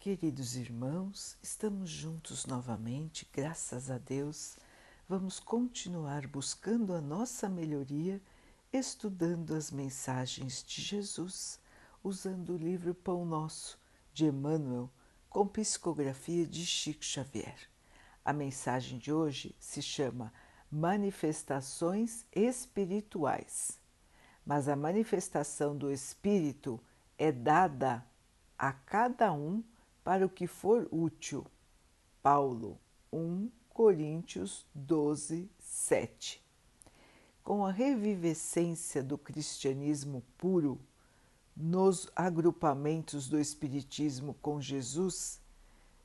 Queridos irmãos, estamos juntos novamente, graças a Deus. Vamos continuar buscando a nossa melhoria, estudando as mensagens de Jesus, usando o livro Pão Nosso de Emmanuel, com psicografia de Chico Xavier. A mensagem de hoje se chama Manifestações Espirituais. Mas a manifestação do Espírito é dada a cada um para o que for útil. Paulo 1 Coríntios 12, 7. Com a revivescência do cristianismo puro, nos agrupamentos do Espiritismo com Jesus,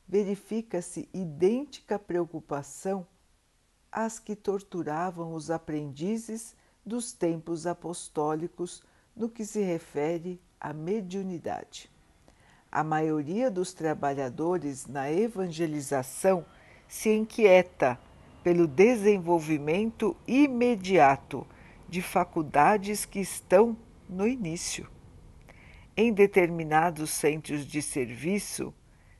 verifica-se idêntica preocupação às que torturavam os aprendizes dos tempos apostólicos no que se refere à mediunidade a maioria dos trabalhadores na evangelização se inquieta pelo desenvolvimento imediato de faculdades que estão no início. Em determinados centros de serviço,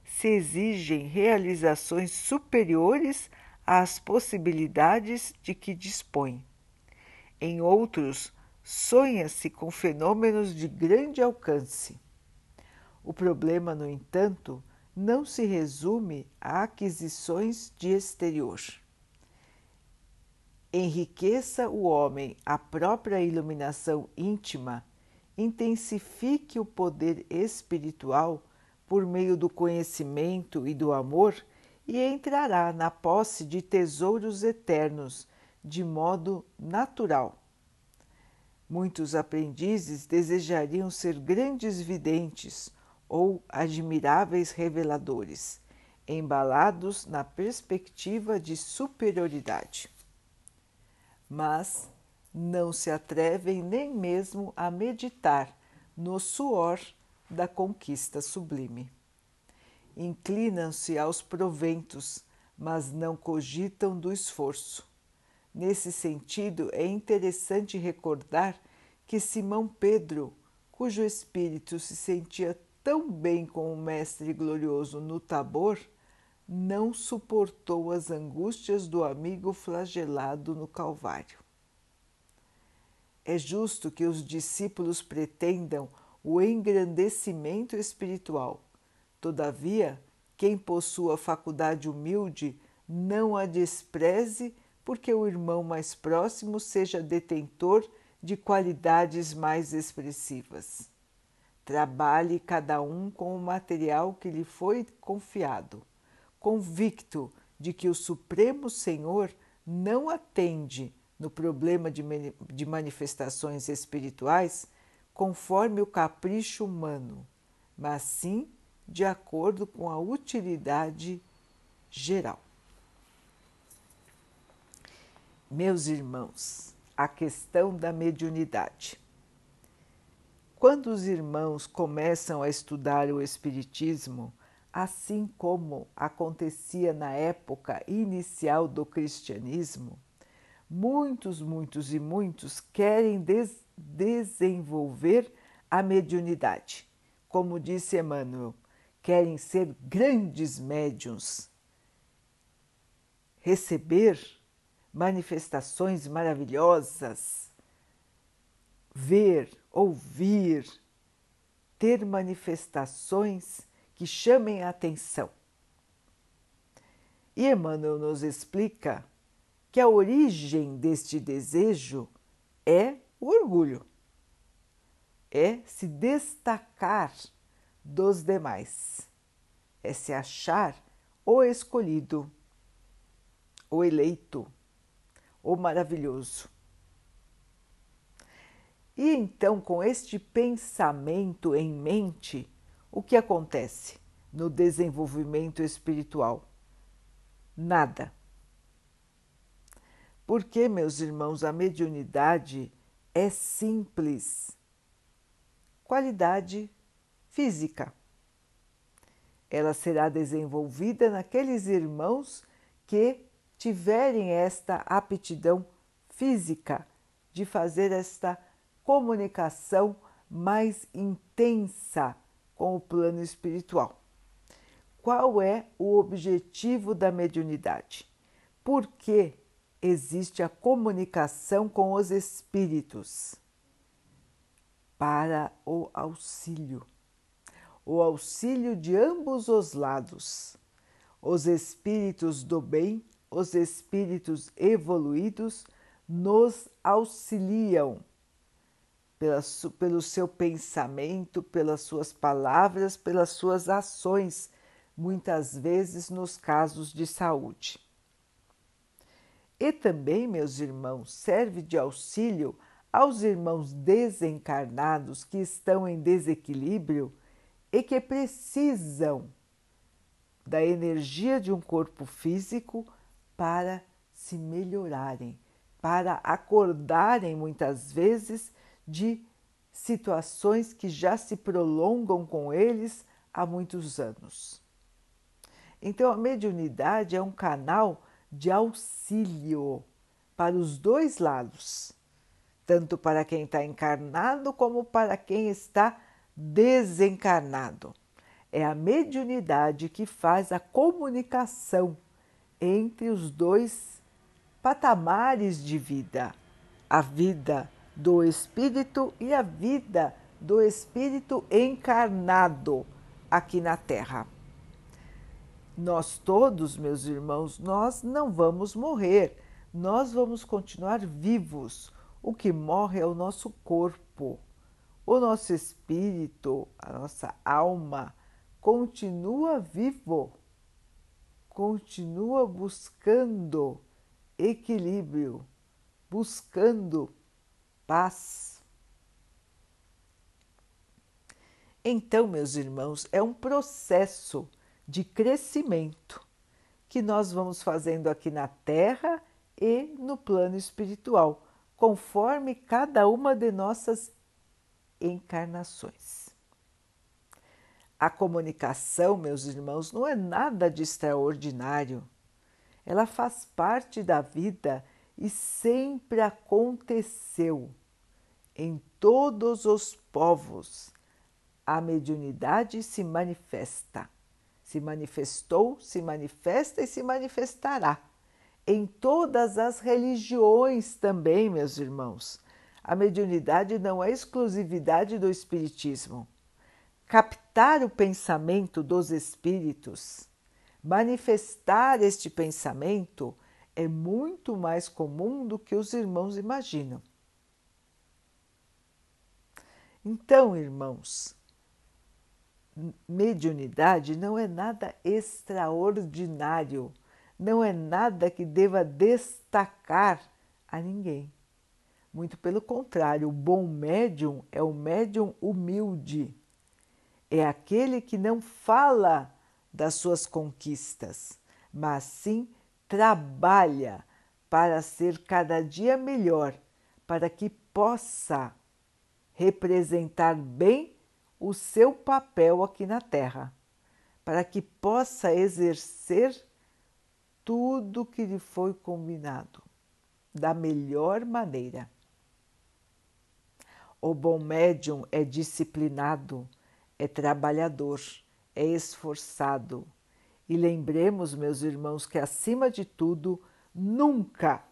se exigem realizações superiores às possibilidades de que dispõe. Em outros, sonha-se com fenômenos de grande alcance. O problema, no entanto, não se resume a aquisições de exterior. Enriqueça o homem a própria iluminação íntima, intensifique o poder espiritual por meio do conhecimento e do amor e entrará na posse de tesouros eternos de modo natural. Muitos aprendizes desejariam ser grandes videntes ou admiráveis reveladores, embalados na perspectiva de superioridade. Mas não se atrevem nem mesmo a meditar no suor da conquista sublime. Inclinam-se aos proventos, mas não cogitam do esforço. Nesse sentido, é interessante recordar que Simão Pedro, cujo espírito se sentia tão bem com o Mestre glorioso no Tabor, não suportou as angústias do amigo flagelado no Calvário. É justo que os discípulos pretendam o engrandecimento espiritual. Todavia, quem possua faculdade humilde não a despreze porque o irmão mais próximo seja detentor de qualidades mais expressivas. Trabalhe cada um com o material que lhe foi confiado, convicto de que o Supremo Senhor não atende no problema de, de manifestações espirituais conforme o capricho humano, mas sim de acordo com a utilidade geral. Meus irmãos, a questão da mediunidade. Quando os irmãos começam a estudar o Espiritismo, assim como acontecia na época inicial do cristianismo, muitos, muitos e muitos querem des desenvolver a mediunidade. Como disse Emmanuel, querem ser grandes médiums, receber manifestações maravilhosas, ver, ouvir, ter manifestações que chamem a atenção. E Emmanuel nos explica que a origem deste desejo é o orgulho, é se destacar dos demais, é se achar o escolhido, o eleito, o maravilhoso. E então, com este pensamento em mente, o que acontece no desenvolvimento espiritual? Nada. Porque, meus irmãos, a mediunidade é simples. Qualidade física. Ela será desenvolvida naqueles irmãos que tiverem esta aptidão física de fazer esta comunicação mais intensa com o plano espiritual. qual é o objetivo da mediunidade? Por que existe a comunicação com os espíritos? Para o auxílio, o auxílio de ambos os lados. Os espíritos do bem, os espíritos evoluídos, nos auxiliam pela, pelo seu pensamento, pelas suas palavras, pelas suas ações, muitas vezes nos casos de saúde. E também, meus irmãos, serve de auxílio aos irmãos desencarnados que estão em desequilíbrio e que precisam da energia de um corpo físico para se melhorarem, para acordarem muitas vezes de situações que já se prolongam com eles há muitos anos. Então, a mediunidade é um canal de auxílio para os dois lados, tanto para quem está encarnado como para quem está desencarnado. É a mediunidade que faz a comunicação entre os dois patamares de vida, a vida do espírito e a vida do espírito encarnado aqui na Terra. Nós todos, meus irmãos, nós não vamos morrer, nós vamos continuar vivos. O que morre é o nosso corpo. O nosso espírito, a nossa alma, continua vivo, continua buscando equilíbrio, buscando paz. Então, meus irmãos, é um processo de crescimento que nós vamos fazendo aqui na Terra e no plano espiritual, conforme cada uma de nossas encarnações. A comunicação, meus irmãos, não é nada de extraordinário. Ela faz parte da vida e sempre aconteceu em todos os povos. A mediunidade se manifesta se manifestou, se manifesta e se manifestará. Em todas as religiões também, meus irmãos. A mediunidade não é exclusividade do Espiritismo. Captar o pensamento dos espíritos, manifestar este pensamento, é muito mais comum do que os irmãos imaginam. Então, irmãos, mediunidade não é nada extraordinário, não é nada que deva destacar a ninguém. Muito pelo contrário, o bom médium é o médium humilde. É aquele que não fala das suas conquistas, mas sim trabalha para ser cada dia melhor, para que possa representar bem o seu papel aqui na Terra, para que possa exercer tudo que lhe foi combinado da melhor maneira. O bom médium é disciplinado, é trabalhador, é esforçado. E lembremos, meus irmãos, que acima de tudo, nunca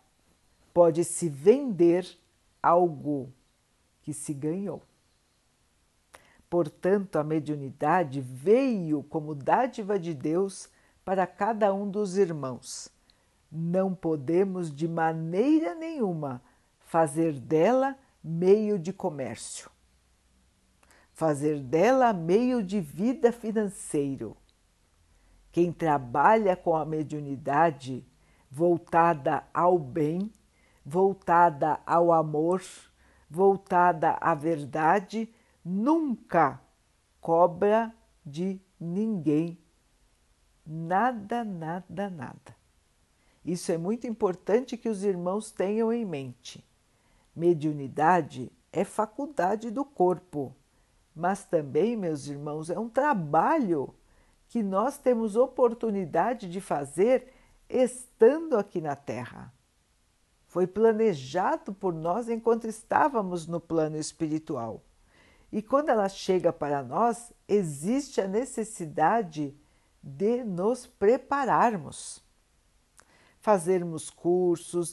pode se vender algo que se ganhou. Portanto, a mediunidade veio como dádiva de Deus para cada um dos irmãos. Não podemos de maneira nenhuma fazer dela meio de comércio, fazer dela meio de vida financeiro. Quem trabalha com a mediunidade voltada ao bem, voltada ao amor, voltada à verdade, nunca cobra de ninguém nada, nada, nada. Isso é muito importante que os irmãos tenham em mente. Mediunidade é faculdade do corpo, mas também, meus irmãos, é um trabalho que nós temos oportunidade de fazer estando aqui na Terra. Foi planejado por nós enquanto estávamos no plano espiritual. E quando ela chega para nós, existe a necessidade de nos prepararmos, fazermos cursos,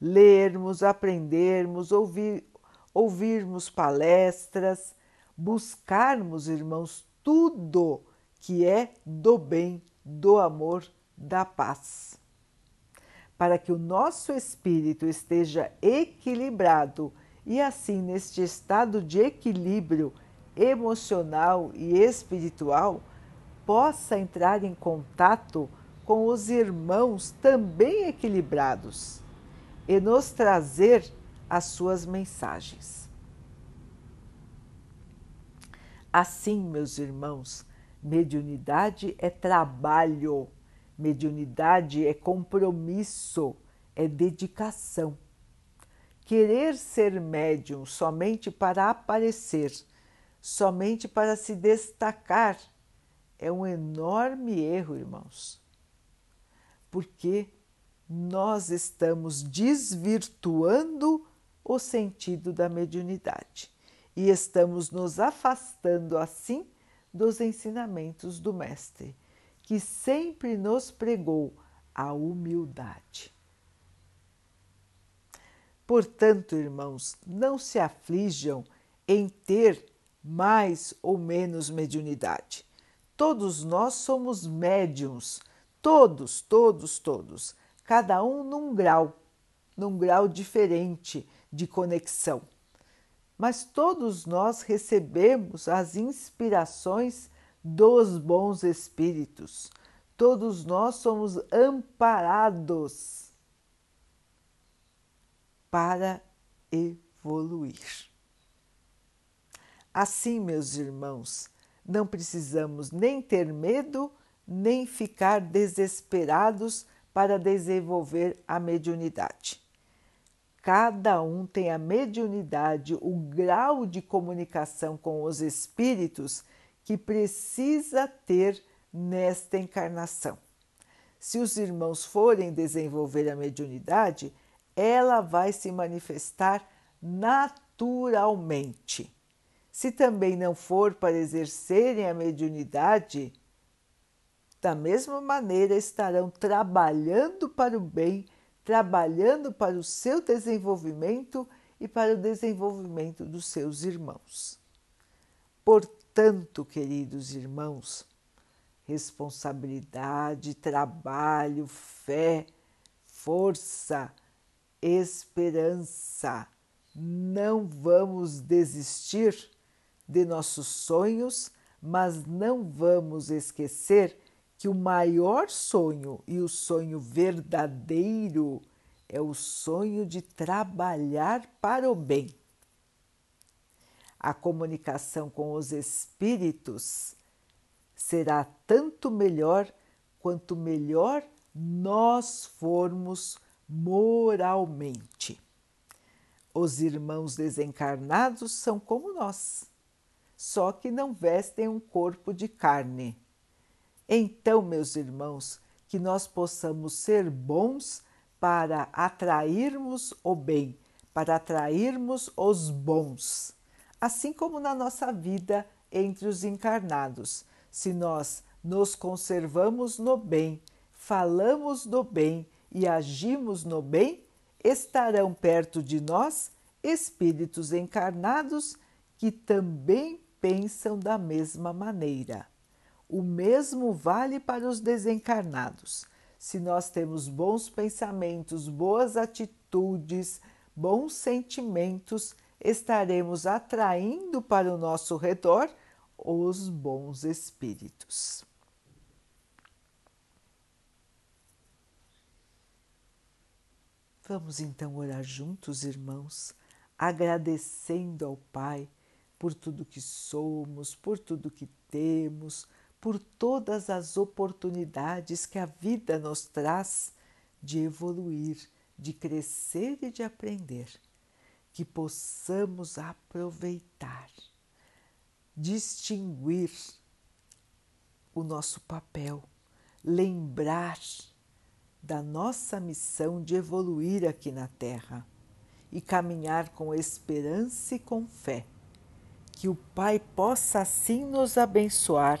lermos, aprendermos, ouvir, ouvirmos palestras, buscarmos, irmãos, tudo que é do bem, do amor, da paz. Para que o nosso espírito esteja equilibrado e assim, neste estado de equilíbrio emocional e espiritual, possa entrar em contato com os irmãos também equilibrados e nos trazer as suas mensagens. Assim, meus irmãos, mediunidade é trabalho, mediunidade é compromisso, é dedicação. Querer ser médium somente para aparecer, somente para se destacar, é um enorme erro, irmãos. Porque nós estamos desvirtuando o sentido da mediunidade e estamos nos afastando assim dos ensinamentos do Mestre, que sempre nos pregou a humildade. Portanto, irmãos, não se aflijam em ter mais ou menos mediunidade. Todos nós somos médiums, todos, todos, todos cada um num grau, num grau diferente de conexão. Mas todos nós recebemos as inspirações dos bons espíritos. Todos nós somos amparados para evoluir. Assim, meus irmãos, não precisamos nem ter medo, nem ficar desesperados para desenvolver a mediunidade. Cada um tem a mediunidade, o grau de comunicação com os espíritos que precisa ter nesta encarnação. Se os irmãos forem desenvolver a mediunidade, ela vai se manifestar naturalmente. Se também não for para exercerem a mediunidade, da mesma maneira estarão trabalhando para o bem, trabalhando para o seu desenvolvimento e para o desenvolvimento dos seus irmãos. Portanto, queridos irmãos, responsabilidade, trabalho, fé, força, esperança. Não vamos desistir de nossos sonhos, mas não vamos esquecer que o maior sonho e o sonho verdadeiro é o sonho de trabalhar para o bem. A comunicação com os espíritos será tanto melhor quanto melhor nós formos moralmente. Os irmãos desencarnados são como nós, só que não vestem um corpo de carne então, meus irmãos, que nós possamos ser bons para atrairmos o bem, para atrairmos os bons. Assim como na nossa vida entre os encarnados, se nós nos conservamos no bem, falamos do bem e agimos no bem, estarão perto de nós espíritos encarnados que também pensam da mesma maneira. O mesmo vale para os desencarnados. Se nós temos bons pensamentos, boas atitudes, bons sentimentos, estaremos atraindo para o nosso redor os bons espíritos. Vamos então orar juntos, irmãos, agradecendo ao Pai por tudo que somos, por tudo que temos, por todas as oportunidades que a vida nos traz de evoluir, de crescer e de aprender, que possamos aproveitar, distinguir o nosso papel, lembrar da nossa missão de evoluir aqui na Terra e caminhar com esperança e com fé. Que o Pai possa assim nos abençoar